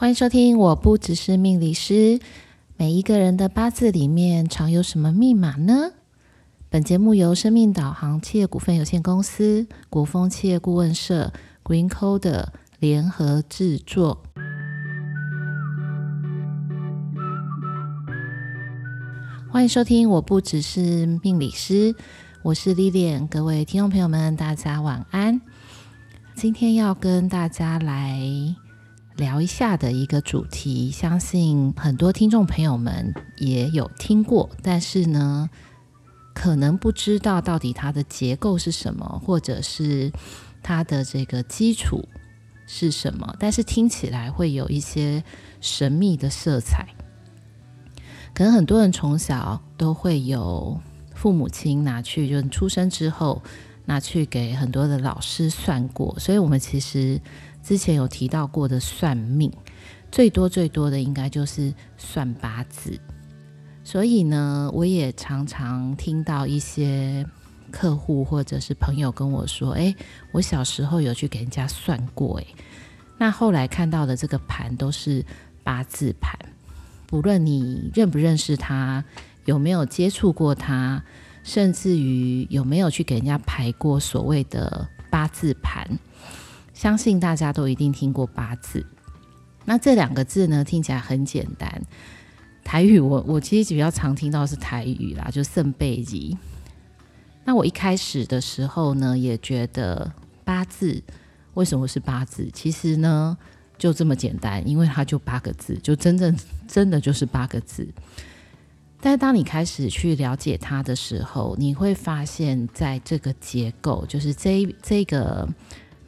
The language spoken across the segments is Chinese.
欢迎收听，我不只是命理师。每一个人的八字里面藏有什么密码呢？本节目由生命导航企业股份有限公司、国风企业顾问社、Green Code 联合制作。欢迎收听，我不只是命理师，我是 Lilian。各位听众朋友们，大家晚安。今天要跟大家来。聊一下的一个主题，相信很多听众朋友们也有听过，但是呢，可能不知道到底它的结构是什么，或者是它的这个基础是什么，但是听起来会有一些神秘的色彩。可能很多人从小都会有父母亲拿去，就是出生之后拿去给很多的老师算过，所以我们其实。之前有提到过的算命，最多最多的应该就是算八字。所以呢，我也常常听到一些客户或者是朋友跟我说：“诶，我小时候有去给人家算过，诶，那后来看到的这个盘都是八字盘。不论你认不认识他，有没有接触过他，甚至于有没有去给人家排过所谓的八字盘。”相信大家都一定听过八字，那这两个字呢，听起来很简单。台语我我其实比较常听到是台语啦，就圣贝吉。那我一开始的时候呢，也觉得八字为什么是八字？其实呢，就这么简单，因为它就八个字，就真正真的就是八个字。但当你开始去了解它的时候，你会发现在这个结构，就是这这个。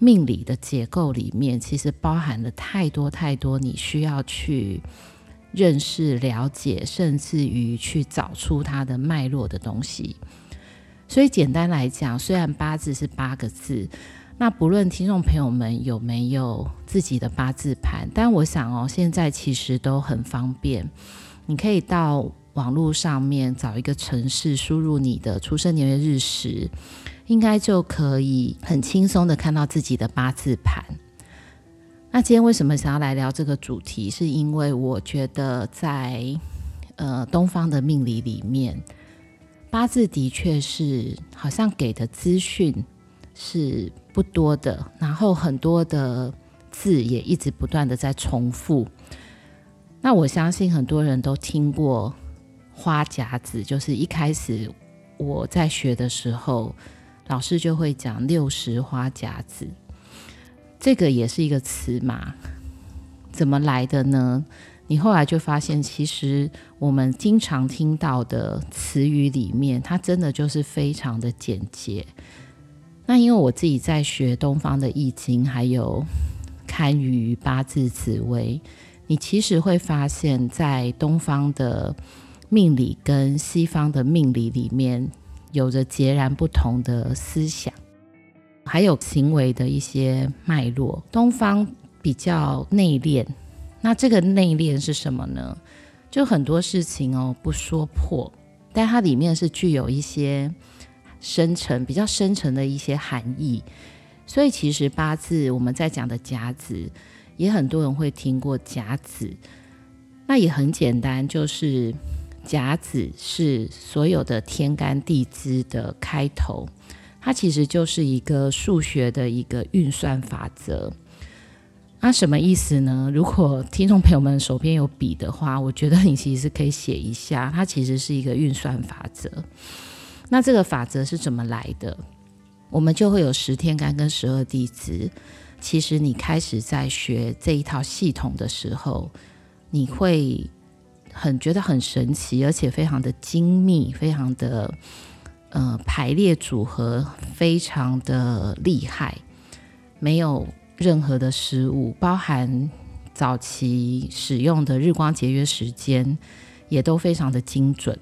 命理的结构里面，其实包含了太多太多你需要去认识、了解，甚至于去找出它的脉络的东西。所以简单来讲，虽然八字是八个字，那不论听众朋友们有没有自己的八字盘，但我想哦，现在其实都很方便，你可以到网络上面找一个城市，输入你的出生年月日时。应该就可以很轻松的看到自己的八字盘。那今天为什么想要来聊这个主题？是因为我觉得在呃东方的命理里面，八字的确是好像给的资讯是不多的，然后很多的字也一直不断的在重复。那我相信很多人都听过花甲子，就是一开始我在学的时候。老师就会讲六十花甲子，这个也是一个词嘛？怎么来的呢？你后来就发现，其实我们经常听到的词语里面，它真的就是非常的简洁。那因为我自己在学东方的易经，还有堪舆八字紫微，你其实会发现在东方的命理跟西方的命理里面。有着截然不同的思想，还有行为的一些脉络。东方比较内敛，那这个内敛是什么呢？就很多事情哦，不说破，但它里面是具有一些深层、比较深层的一些含义。所以其实八字我们在讲的甲子，也很多人会听过甲子，那也很简单，就是。甲子是所有的天干地支的开头，它其实就是一个数学的一个运算法则。那什么意思呢？如果听众朋友们手边有笔的话，我觉得你其实可以写一下，它其实是一个运算法则。那这个法则是怎么来的？我们就会有十天干跟十二地支。其实你开始在学这一套系统的时候，你会。很觉得很神奇，而且非常的精密，非常的呃排列组合，非常的厉害，没有任何的失误，包含早期使用的日光节约时间也都非常的精准。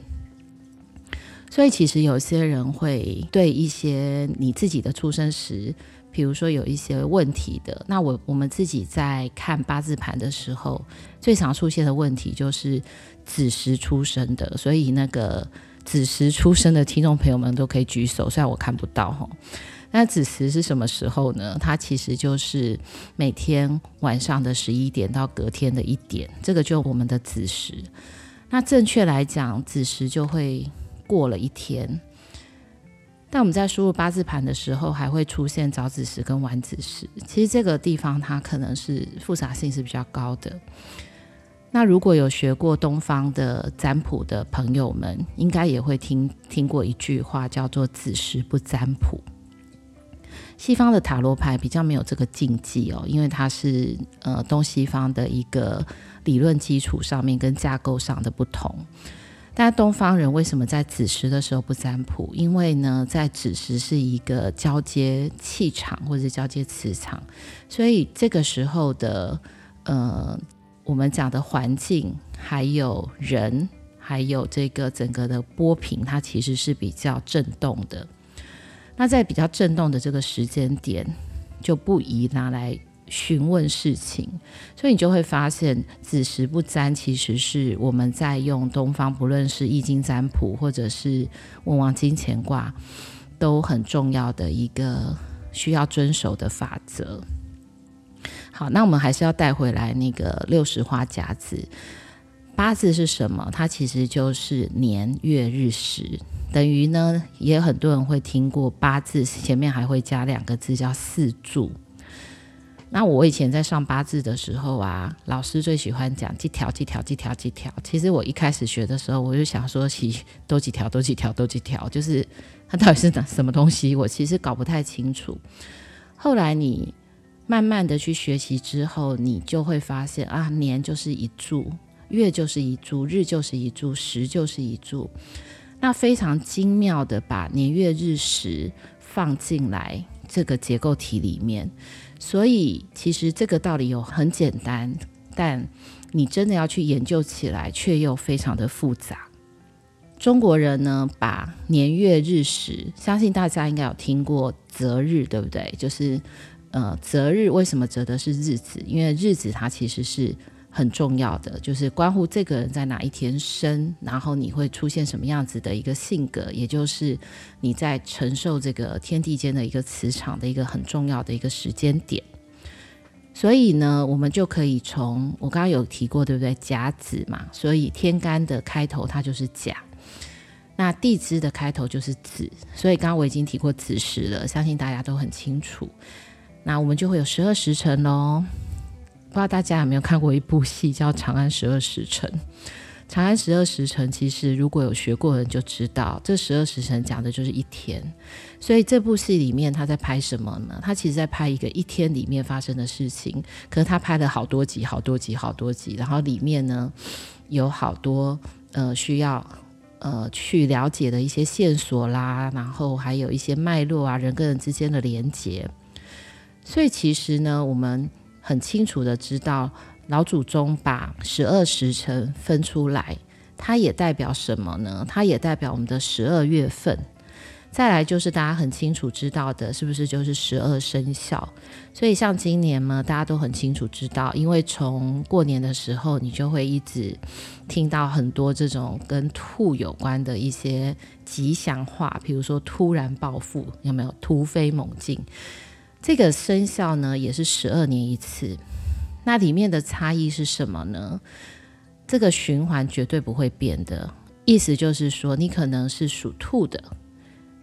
所以其实有些人会对一些你自己的出生时。比如说有一些问题的，那我我们自己在看八字盘的时候，最常出现的问题就是子时出生的，所以那个子时出生的听众朋友们都可以举手，虽然我看不到哈。那子时是什么时候呢？它其实就是每天晚上的十一点到隔天的一点，这个就我们的子时。那正确来讲，子时就会过了一天。但我们在输入八字盘的时候，还会出现早子时跟晚子时。其实这个地方它可能是复杂性是比较高的。那如果有学过东方的占卜的朋友们，应该也会听听过一句话，叫做“子时不占卜”。西方的塔罗牌比较没有这个禁忌哦，因为它是呃东西方的一个理论基础上面跟架构上的不同。但东方人为什么在子时的时候不占卜？因为呢，在子时是一个交接气场或者是交接磁场，所以这个时候的呃，我们讲的环境，还有人，还有这个整个的波频，它其实是比较震动的。那在比较震动的这个时间点，就不宜拿来。询问事情，所以你就会发现子时不占，其实是我们在用东方，不论是易经占卜或者是问王金钱卦，都很重要的一个需要遵守的法则。好，那我们还是要带回来那个六十花甲子八字是什么？它其实就是年月日时，等于呢，也有很多人会听过八字前面还会加两个字叫四柱。那我以前在上八字的时候啊，老师最喜欢讲几条几条几条几条。其实我一开始学的时候，我就想说，其多几条多几条多几条，就是它到底是哪什么东西，我其实搞不太清楚。后来你慢慢的去学习之后，你就会发现啊，年就是一柱，月就是一柱，日就是一柱，时就是一柱。那非常精妙的把年月日时放进来这个结构体里面。所以，其实这个道理有很简单，但你真的要去研究起来，却又非常的复杂。中国人呢，把年月日时，相信大家应该有听过择日，对不对？就是呃，择日为什么择的是日子？因为日子它其实是。很重要的就是关乎这个人在哪一天生，然后你会出现什么样子的一个性格，也就是你在承受这个天地间的一个磁场的一个很重要的一个时间点。所以呢，我们就可以从我刚刚有提过，对不对？甲子嘛，所以天干的开头它就是甲，那地支的开头就是子，所以刚刚我已经提过子时了，相信大家都很清楚。那我们就会有十二时辰喽。不知道大家有没有看过一部戏叫《长安十二时辰》？《长安十二时辰》其实如果有学过的人就知道，这十二时辰讲的就是一天。所以这部戏里面他在拍什么呢？他其实在拍一个一天里面发生的事情。可是他拍了好多集、好多集、好多集，然后里面呢有好多呃需要呃去了解的一些线索啦，然后还有一些脉络啊，人跟人之间的连结。所以其实呢，我们。很清楚的知道，老祖宗把十二时辰分出来，它也代表什么呢？它也代表我们的十二月份。再来就是大家很清楚知道的，是不是就是十二生肖？所以像今年嘛，大家都很清楚知道，因为从过年的时候，你就会一直听到很多这种跟兔有关的一些吉祥话，比如说突然暴富，有没有？突飞猛进。这个生肖呢，也是十二年一次。那里面的差异是什么呢？这个循环绝对不会变的。意思就是说，你可能是属兔的，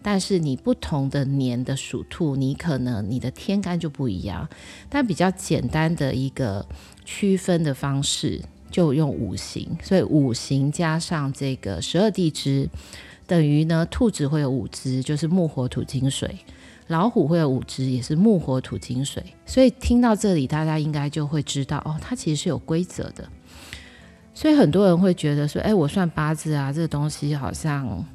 但是你不同的年的属兔，你可能你的天干就不一样。但比较简单的一个区分的方式，就用五行。所以五行加上这个十二地支，等于呢，兔子会有五支，就是木、火、土、金、水。老虎会有五只，也是木火土金水，所以听到这里，大家应该就会知道哦，它其实是有规则的。所以很多人会觉得说，哎，我算八字啊，这个东西好像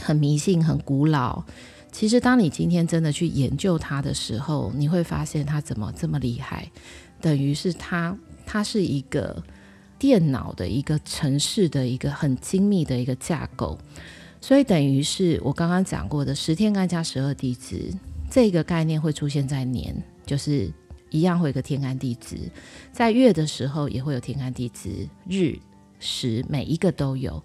很迷信、很古老。其实，当你今天真的去研究它的时候，你会发现它怎么这么厉害。等于是它，它是一个电脑的一个城市的一个很精密的一个架构。所以等于是我刚刚讲过的十天干加十二地支这个概念会出现在年，就是一样会有个天干地支，在月的时候也会有天干地支，日时每一个都有。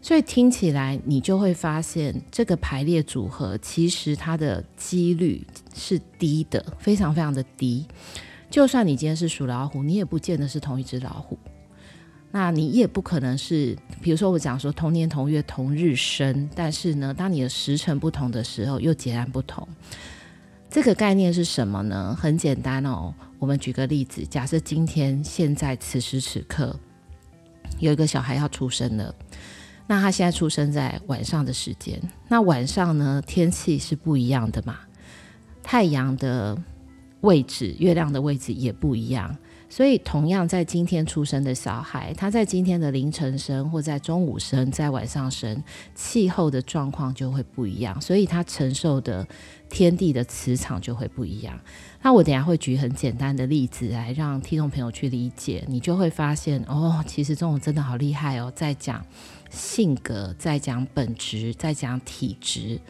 所以听起来你就会发现，这个排列组合其实它的几率是低的，非常非常的低。就算你今天是属老虎，你也不见得是同一只老虎。那你也不可能是，比如说我讲说同年同月同日生，但是呢，当你的时辰不同的时候，又截然不同。这个概念是什么呢？很简单哦，我们举个例子，假设今天现在此时此刻有一个小孩要出生了，那他现在出生在晚上的时间，那晚上呢，天气是不一样的嘛，太阳的位置、月亮的位置也不一样。所以，同样在今天出生的小孩，他在今天的凌晨生，或在中午生，在晚上生，气候的状况就会不一样，所以他承受的天地的磁场就会不一样。那我等下会举很简单的例子来让听众朋友去理解，你就会发现哦，其实这种真的好厉害哦，在讲性格，在讲本质，在讲体质。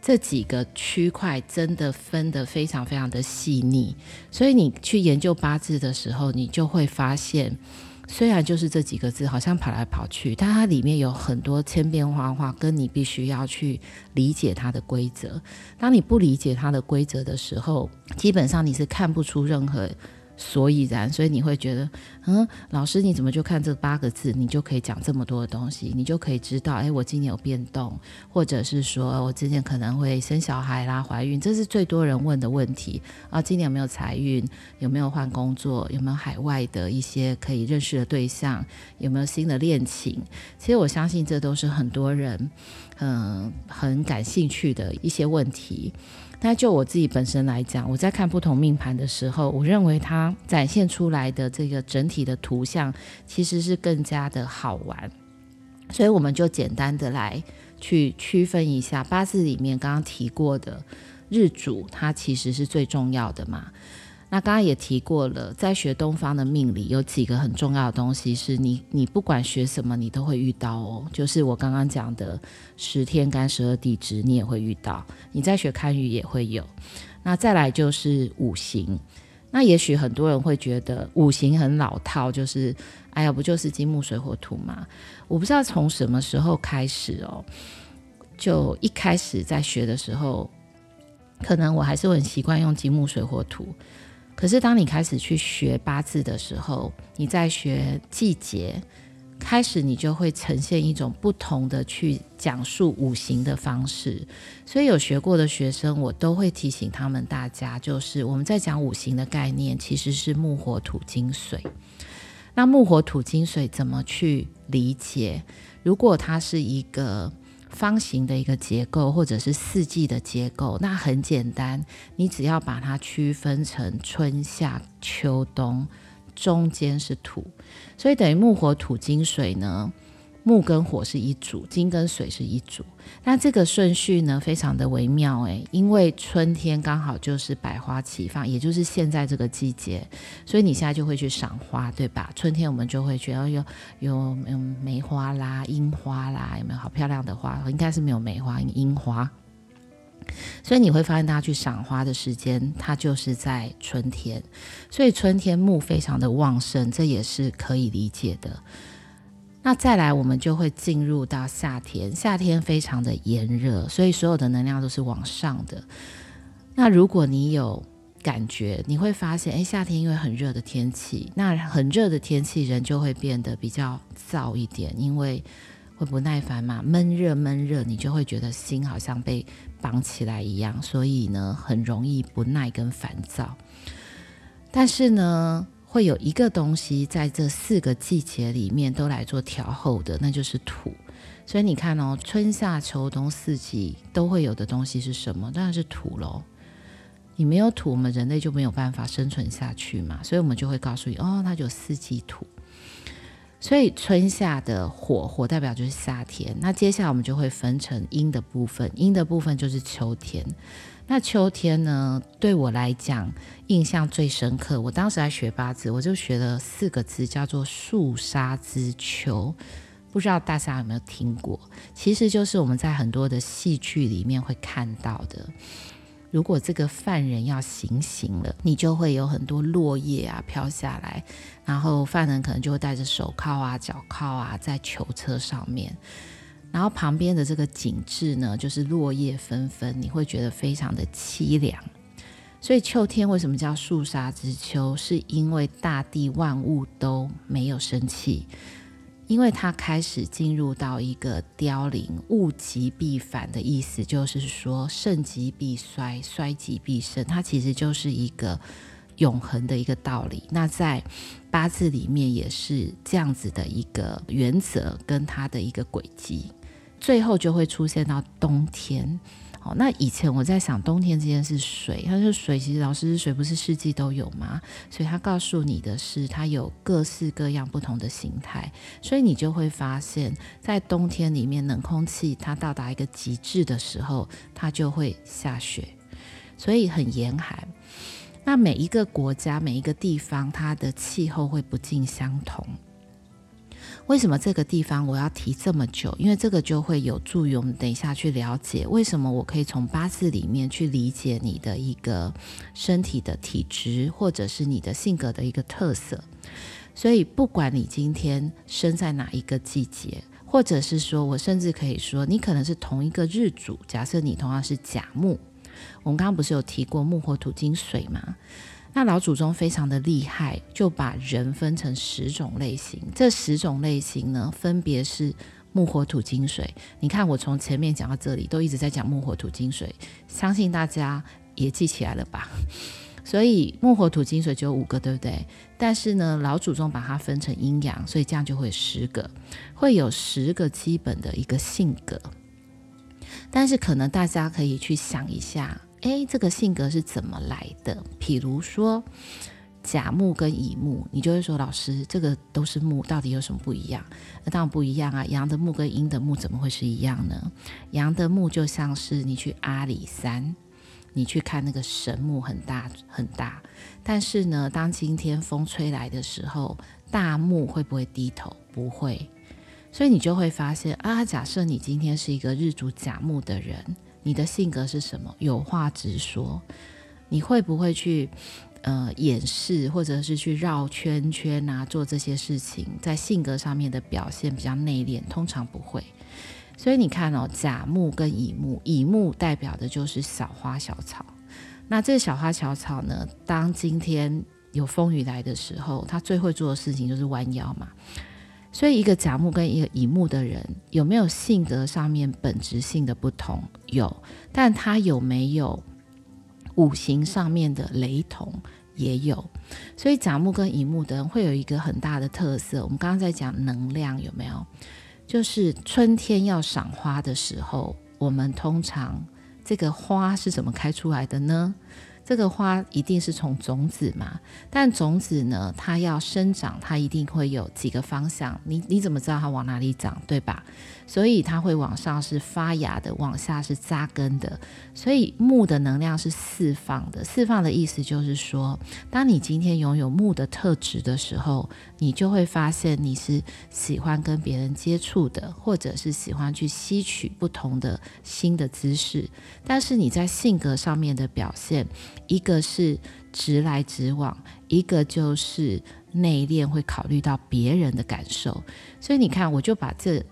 这几个区块真的分得非常非常的细腻，所以你去研究八字的时候，你就会发现，虽然就是这几个字好像跑来跑去，但它里面有很多千变万化，跟你必须要去理解它的规则。当你不理解它的规则的时候，基本上你是看不出任何。所以然，所以你会觉得，嗯，老师你怎么就看这八个字，你就可以讲这么多的东西，你就可以知道，哎，我今年有变动，或者是说我今年可能会生小孩啦、怀孕，这是最多人问的问题啊。今年有没有财运？有没有换工作？有没有海外的一些可以认识的对象？有没有新的恋情？其实我相信这都是很多人，嗯，很感兴趣的一些问题。那就我自己本身来讲，我在看不同命盘的时候，我认为它展现出来的这个整体的图像其实是更加的好玩，所以我们就简单的来去区分一下八字里面刚刚提过的日主，它其实是最重要的嘛。那刚刚也提过了，在学东方的命理有几个很重要的东西，是你你不管学什么，你都会遇到哦。就是我刚刚讲的十天干十二地支，你也会遇到。你在学堪舆也会有。那再来就是五行。那也许很多人会觉得五行很老套，就是哎呀，不就是金木水火土吗？我不知道从什么时候开始哦，就一开始在学的时候，可能我还是很习惯用金木水火土。可是，当你开始去学八字的时候，你在学季节，开始你就会呈现一种不同的去讲述五行的方式。所以，有学过的学生，我都会提醒他们大家，就是我们在讲五行的概念，其实是木、火、土、金、水。那木、火、土、金、水怎么去理解？如果它是一个方形的一个结构，或者是四季的结构，那很简单，你只要把它区分成春夏秋冬，中间是土，所以等于木火土金水呢。木跟火是一组，金跟水是一组。那这个顺序呢，非常的微妙诶，因为春天刚好就是百花齐放，也就是现在这个季节，所以你现在就会去赏花，对吧？春天我们就会觉得有有有梅花啦、樱花啦，有没有好漂亮的花？应该是没有梅花，樱花。所以你会发现，大家去赏花的时间，它就是在春天。所以春天木非常的旺盛，这也是可以理解的。那再来，我们就会进入到夏天。夏天非常的炎热，所以所有的能量都是往上的。那如果你有感觉，你会发现，诶，夏天因为很热的天气，那很热的天气，人就会变得比较燥一点，因为会不耐烦嘛，闷热闷热，你就会觉得心好像被绑起来一样，所以呢，很容易不耐跟烦躁。但是呢，会有一个东西在这四个季节里面都来做调候的，那就是土。所以你看哦，春夏秋冬四季都会有的东西是什么？当然是土喽。你没有土，我们人类就没有办法生存下去嘛。所以我们就会告诉你，哦，它就四季土。所以春夏的火，火代表就是夏天。那接下来我们就会分成阴的部分，阴的部分就是秋天。那秋天呢，对我来讲印象最深刻。我当时在学八字，我就学了四个字，叫做“肃杀之秋”。不知道大家有没有听过？其实就是我们在很多的戏剧里面会看到的。如果这个犯人要行刑了，你就会有很多落叶啊飘下来，然后犯人可能就会戴着手铐啊、脚铐啊，在囚车上面。然后旁边的这个景致呢，就是落叶纷纷，你会觉得非常的凄凉。所以秋天为什么叫肃杀之秋？是因为大地万物都没有生气，因为它开始进入到一个凋零，物极必反的意思，就是说盛极必衰，衰极必盛，它其实就是一个永恒的一个道理。那在八字里面也是这样子的一个原则跟它的一个轨迹，最后就会出现到冬天。那以前我在想冬天这件事，水，他说水其实老师水不是四季都有吗？所以他告诉你的是，它有各式各样不同的形态，所以你就会发现，在冬天里面冷空气它到达一个极致的时候，它就会下雪，所以很严寒。那每一个国家每一个地方，它的气候会不尽相同。为什么这个地方我要提这么久？因为这个就会有助于我们等一下去了解为什么我可以从八字里面去理解你的一个身体的体质，或者是你的性格的一个特色。所以，不管你今天生在哪一个季节，或者是说我甚至可以说你可能是同一个日主，假设你同样是甲木，我们刚刚不是有提过木火土金水吗？那老祖宗非常的厉害，就把人分成十种类型。这十种类型呢，分别是木、火、土、金、水。你看，我从前面讲到这里，都一直在讲木、火、土、金、水，相信大家也记起来了吧？所以木、火、土、金、水就有五个，对不对？但是呢，老祖宗把它分成阴阳，所以这样就会十个，会有十个基本的一个性格。但是可能大家可以去想一下。诶，这个性格是怎么来的？譬如说甲木跟乙木，你就会说老师，这个都是木，到底有什么不一样？那当然不一样啊！阳的木跟阴的木怎么会是一样呢？阳的木就像是你去阿里山，你去看那个神木很大很大，但是呢，当今天风吹来的时候，大木会不会低头？不会，所以你就会发现啊，假设你今天是一个日主甲木的人。你的性格是什么？有话直说。你会不会去呃掩饰，或者是去绕圈圈啊？做这些事情，在性格上面的表现比较内敛，通常不会。所以你看哦，甲木跟乙木，乙木代表的就是小花小草。那这小花小草呢，当今天有风雨来的时候，他最会做的事情就是弯腰嘛。所以，一个甲木跟一个乙木的人有没有性格上面本质性的不同？有，但他有没有五行上面的雷同？也有。所以，甲木跟乙木的人会有一个很大的特色。我们刚刚在讲能量，有没有？就是春天要赏花的时候，我们通常这个花是怎么开出来的呢？这个花一定是从种子嘛，但种子呢，它要生长，它一定会有几个方向。你你怎么知道它往哪里长，对吧？所以它会往上是发芽的，往下是扎根的。所以木的能量是释放的，释放的意思就是说，当你今天拥有木的特质的时候，你就会发现你是喜欢跟别人接触的，或者是喜欢去吸取不同的新的知识。但是你在性格上面的表现，一个是直来直往，一个就是内敛，会考虑到别人的感受。所以你看，我就把这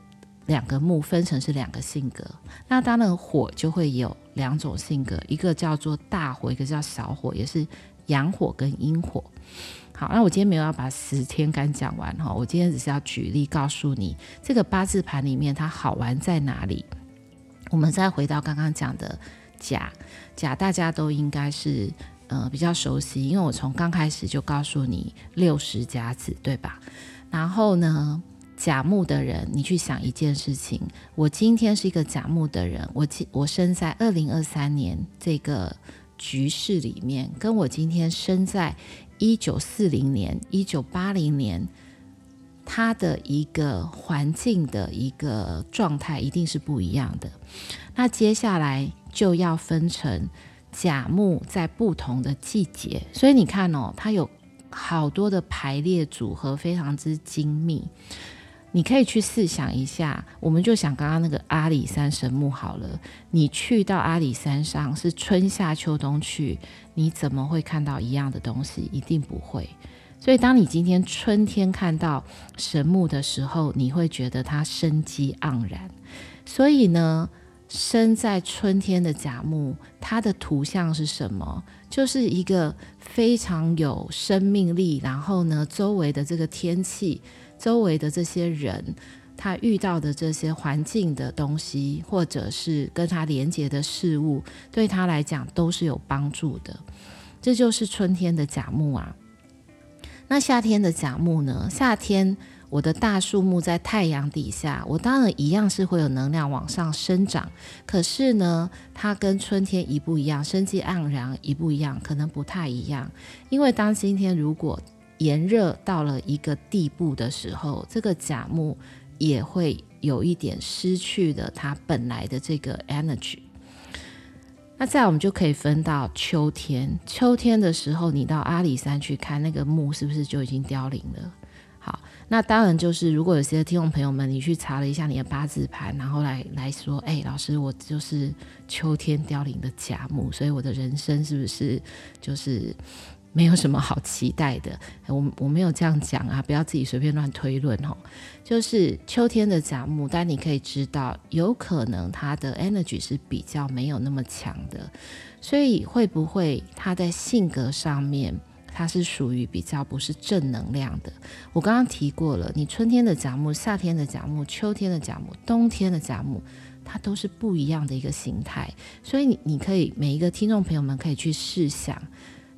两个木分成是两个性格。那当然火就会有两种性格，一个叫做大火，一个叫小火，也是阳火跟阴火。好，那我今天没有要把十天干讲完哈，我今天只是要举例告诉你，这个八字盘里面它好玩在哪里。我们再回到刚刚讲的甲，甲大家都应该是呃比较熟悉，因为我从刚开始就告诉你六十甲子，对吧？然后呢，甲木的人，你去想一件事情，我今天是一个甲木的人，我今我生在二零二三年这个局势里面，跟我今天生在一九四零年、一九八零年。它的一个环境的一个状态一定是不一样的。那接下来就要分成甲木在不同的季节，所以你看哦，它有好多的排列组合，非常之精密。你可以去试想一下，我们就想刚刚那个阿里山神木好了，你去到阿里山上是春夏秋冬去，你怎么会看到一样的东西？一定不会。所以，当你今天春天看到神木的时候，你会觉得它生机盎然。所以呢，生在春天的甲木，它的图像是什么？就是一个非常有生命力，然后呢，周围的这个天气，周围的这些人，他遇到的这些环境的东西，或者是跟他连接的事物，对他来讲都是有帮助的。这就是春天的甲木啊。那夏天的甲木呢？夏天。我的大树木在太阳底下，我当然一样是会有能量往上生长。可是呢，它跟春天一不一样，生机盎然一不一样，可能不太一样。因为当今天如果炎热到了一个地步的时候，这个甲木也会有一点失去了它本来的这个 energy。那再来我们就可以分到秋天。秋天的时候，你到阿里山去看那个木，是不是就已经凋零了？好，那当然就是，如果有些听众朋友们，你去查了一下你的八字盘，然后来来说，哎，老师，我就是秋天凋零的甲木，所以我的人生是不是就是没有什么好期待的？我我没有这样讲啊，不要自己随便乱推论哦。就是秋天的甲木，但你可以知道，有可能它的 energy 是比较没有那么强的，所以会不会它在性格上面？它是属于比较不是正能量的。我刚刚提过了，你春天的甲木、夏天的甲木、秋天的甲木、冬天的甲木，它都是不一样的一个形态。所以你你可以每一个听众朋友们可以去试想，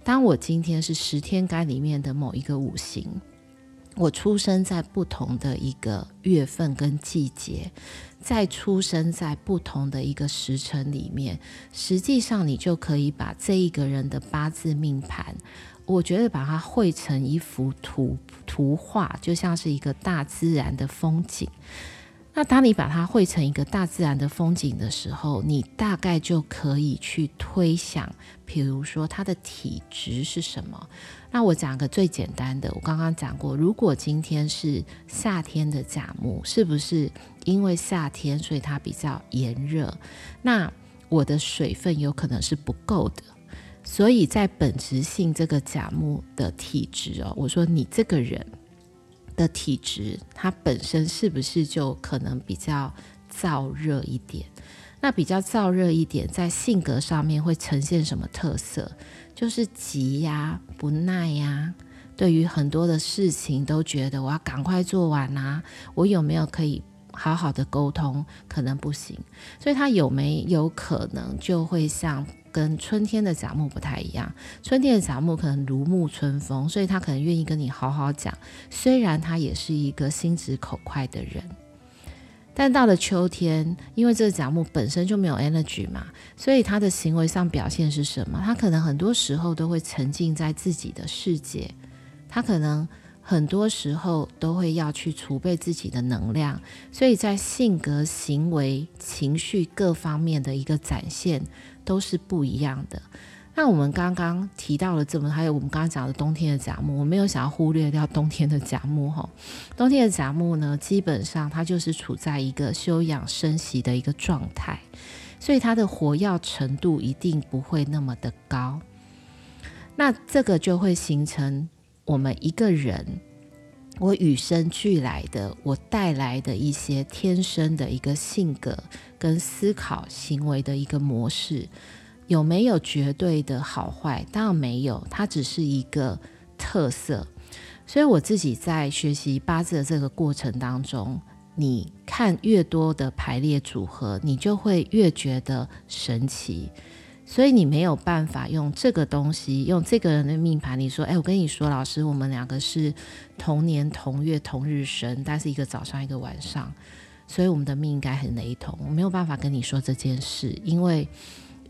当我今天是十天干里面的某一个五行，我出生在不同的一个月份跟季节，再出生在不同的一个时辰里面，实际上你就可以把这一个人的八字命盘。我觉得把它绘成一幅图图画，就像是一个大自然的风景。那当你把它绘成一个大自然的风景的时候，你大概就可以去推想，比如说它的体质是什么。那我讲个最简单的，我刚刚讲过，如果今天是夏天的甲木，是不是因为夏天，所以它比较炎热？那我的水分有可能是不够的。所以在本质性这个甲木的体质哦，我说你这个人的体质，它本身是不是就可能比较燥热一点？那比较燥热一点，在性格上面会呈现什么特色？就是急呀、不耐呀，对于很多的事情都觉得我要赶快做完啊，我有没有可以好好的沟通？可能不行，所以他有没有可能就会像？跟春天的甲木不太一样，春天的甲木可能如沐春风，所以他可能愿意跟你好好讲。虽然他也是一个心直口快的人，但到了秋天，因为这个甲木本身就没有 energy 嘛，所以他的行为上表现是什么？他可能很多时候都会沉浸在自己的世界，他可能很多时候都会要去储备自己的能量，所以在性格、行为、情绪各方面的一个展现。都是不一样的。那我们刚刚提到了这么，还有我们刚刚讲的冬天的甲木，我没有想要忽略掉冬天的甲木哈。冬天的甲木呢，基本上它就是处在一个休养生息的一个状态，所以它的活跃程度一定不会那么的高。那这个就会形成我们一个人，我与生俱来的，我带来的一些天生的一个性格。跟思考行为的一个模式，有没有绝对的好坏？当然没有，它只是一个特色。所以我自己在学习八字的这个过程当中，你看越多的排列组合，你就会越觉得神奇。所以你没有办法用这个东西，用这个人的命盘，你说，哎，我跟你说，老师，我们两个是同年同月同日生，但是一个早上，一个晚上。所以我们的命应该很雷同，我没有办法跟你说这件事，因为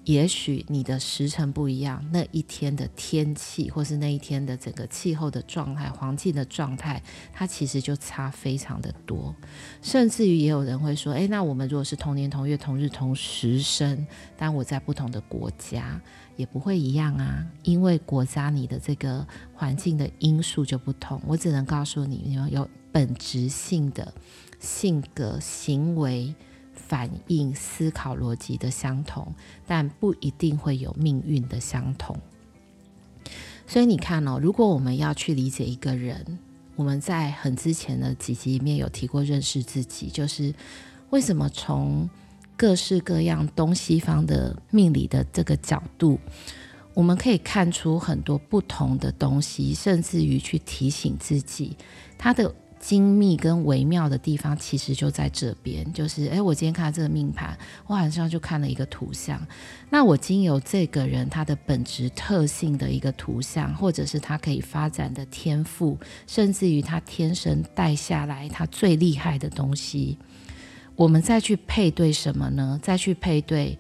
也许你的时辰不一样，那一天的天气，或是那一天的整个气候的状态、环境的状态，它其实就差非常的多。甚至于也有人会说，诶，那我们如果是同年同月同日同时生，但我在不同的国家，也不会一样啊，因为国家你的这个环境的因素就不同。我只能告诉你，你要有本质性的。性格、行为、反应、思考逻辑的相同，但不一定会有命运的相同。所以你看哦，如果我们要去理解一个人，我们在很之前的几集里面有提过认识自己，就是为什么从各式各样东西方的命理的这个角度，我们可以看出很多不同的东西，甚至于去提醒自己，它的。精密跟微妙的地方，其实就在这边。就是，诶，我今天看这个命盘，我好像就看了一个图像。那我经由这个人他的本质特性的一个图像，或者是他可以发展的天赋，甚至于他天生带下来他最厉害的东西，我们再去配对什么呢？再去配对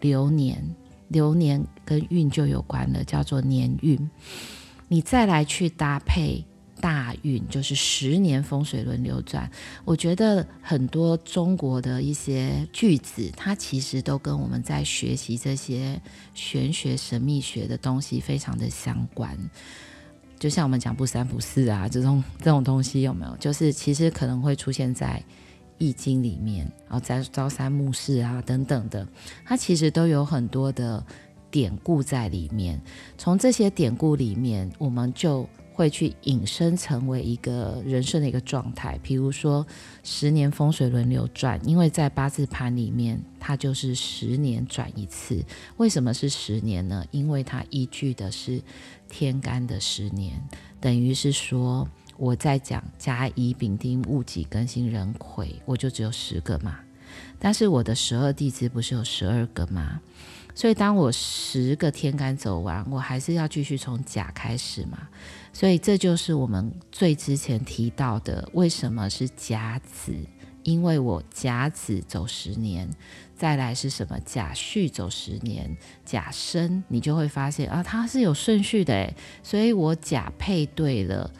流年，流年跟运就有关了，叫做年运。你再来去搭配。大运就是十年风水轮流转，我觉得很多中国的一些句子，它其实都跟我们在学习这些玄学神秘学的东西非常的相关。就像我们讲不三不四啊，这种这种东西有没有？就是其实可能会出现在易经里面，然后在朝三暮四啊等等的，它其实都有很多的典故在里面。从这些典故里面，我们就。会去引申成为一个人生的一个状态，比如说十年风水轮流转，因为在八字盘里面，它就是十年转一次。为什么是十年呢？因为它依据的是天干的十年，等于是说我在讲甲乙丙丁戊己庚辛壬癸，我就只有十个嘛。但是我的十二地支不是有十二个吗？所以当我十个天干走完，我还是要继续从甲开始嘛。所以这就是我们最之前提到的，为什么是甲子？因为我甲子走十年，再来是什么？甲戌走十年，甲申，你就会发现啊，它是有顺序的诶。所以我甲配对了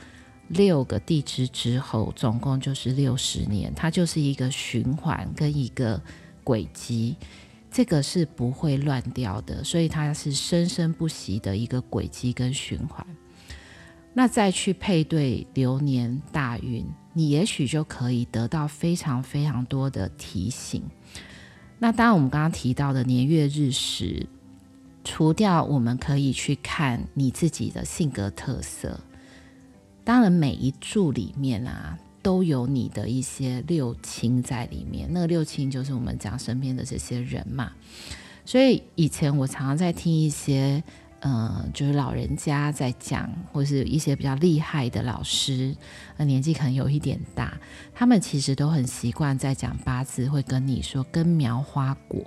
六个地支之后，总共就是六十年，它就是一个循环跟一个轨迹，这个是不会乱掉的，所以它是生生不息的一个轨迹跟循环。那再去配对流年大运，你也许就可以得到非常非常多的提醒。那当然，我们刚刚提到的年月日时，除掉我们可以去看你自己的性格特色。当然，每一柱里面啊，都有你的一些六亲在里面。那个六亲就是我们讲身边的这些人嘛。所以以前我常常在听一些。嗯，就是老人家在讲，或是一些比较厉害的老师，那年纪可能有一点大，他们其实都很习惯在讲八字，会跟你说根苗花果。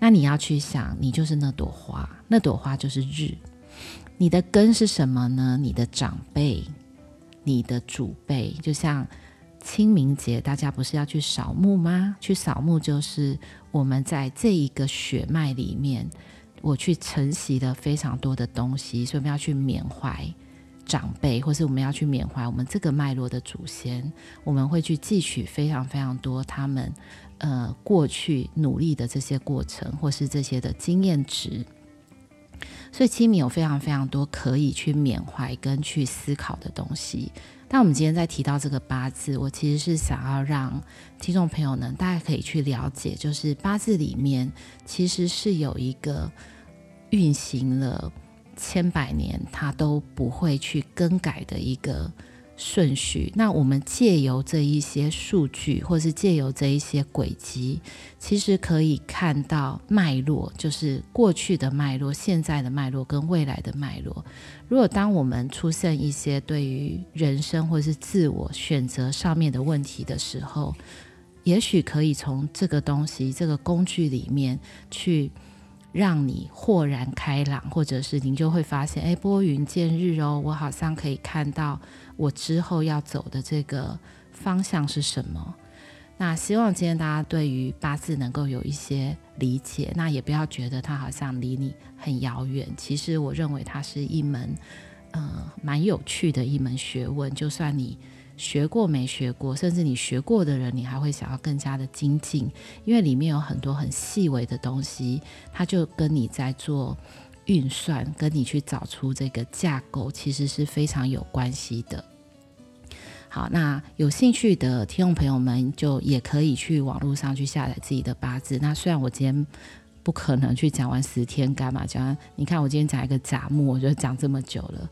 那你要去想，你就是那朵花，那朵花就是日。你的根是什么呢？你的长辈，你的祖辈。就像清明节，大家不是要去扫墓吗？去扫墓就是我们在这一个血脉里面。我去承袭了非常多的东西，所以我们要去缅怀长辈，或是我们要去缅怀我们这个脉络的祖先。我们会去汲取非常非常多他们呃过去努力的这些过程，或是这些的经验值。所以清明有非常非常多可以去缅怀跟去思考的东西。但我们今天在提到这个八字，我其实是想要让听众朋友呢，大家可以去了解，就是八字里面其实是有一个。运行了千百年，它都不会去更改的一个顺序。那我们借由这一些数据，或是借由这一些轨迹，其实可以看到脉络，就是过去的脉络、现在的脉络跟未来的脉络。如果当我们出现一些对于人生或是自我选择上面的问题的时候，也许可以从这个东西、这个工具里面去。让你豁然开朗，或者是您就会发现，哎，拨云见日哦，我好像可以看到我之后要走的这个方向是什么。那希望今天大家对于八字能够有一些理解，那也不要觉得它好像离你很遥远。其实我认为它是一门，呃，蛮有趣的一门学问，就算你。学过没学过，甚至你学过的人，你还会想要更加的精进，因为里面有很多很细微的东西，它就跟你在做运算，跟你去找出这个架构，其实是非常有关系的。好，那有兴趣的听众朋友们，就也可以去网络上去下载自己的八字。那虽然我今天不可能去讲完十天干嘛，讲完，你看我今天讲一个杂木，我就讲这么久了。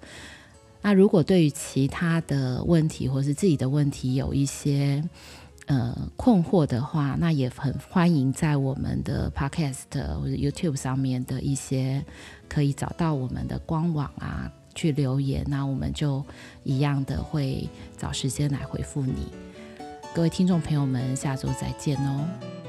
那如果对于其他的问题或是自己的问题有一些呃困惑的话，那也很欢迎在我们的 Podcast 或者 YouTube 上面的一些可以找到我们的官网啊，去留言，那我们就一样的会找时间来回复你。各位听众朋友们，下周再见哦。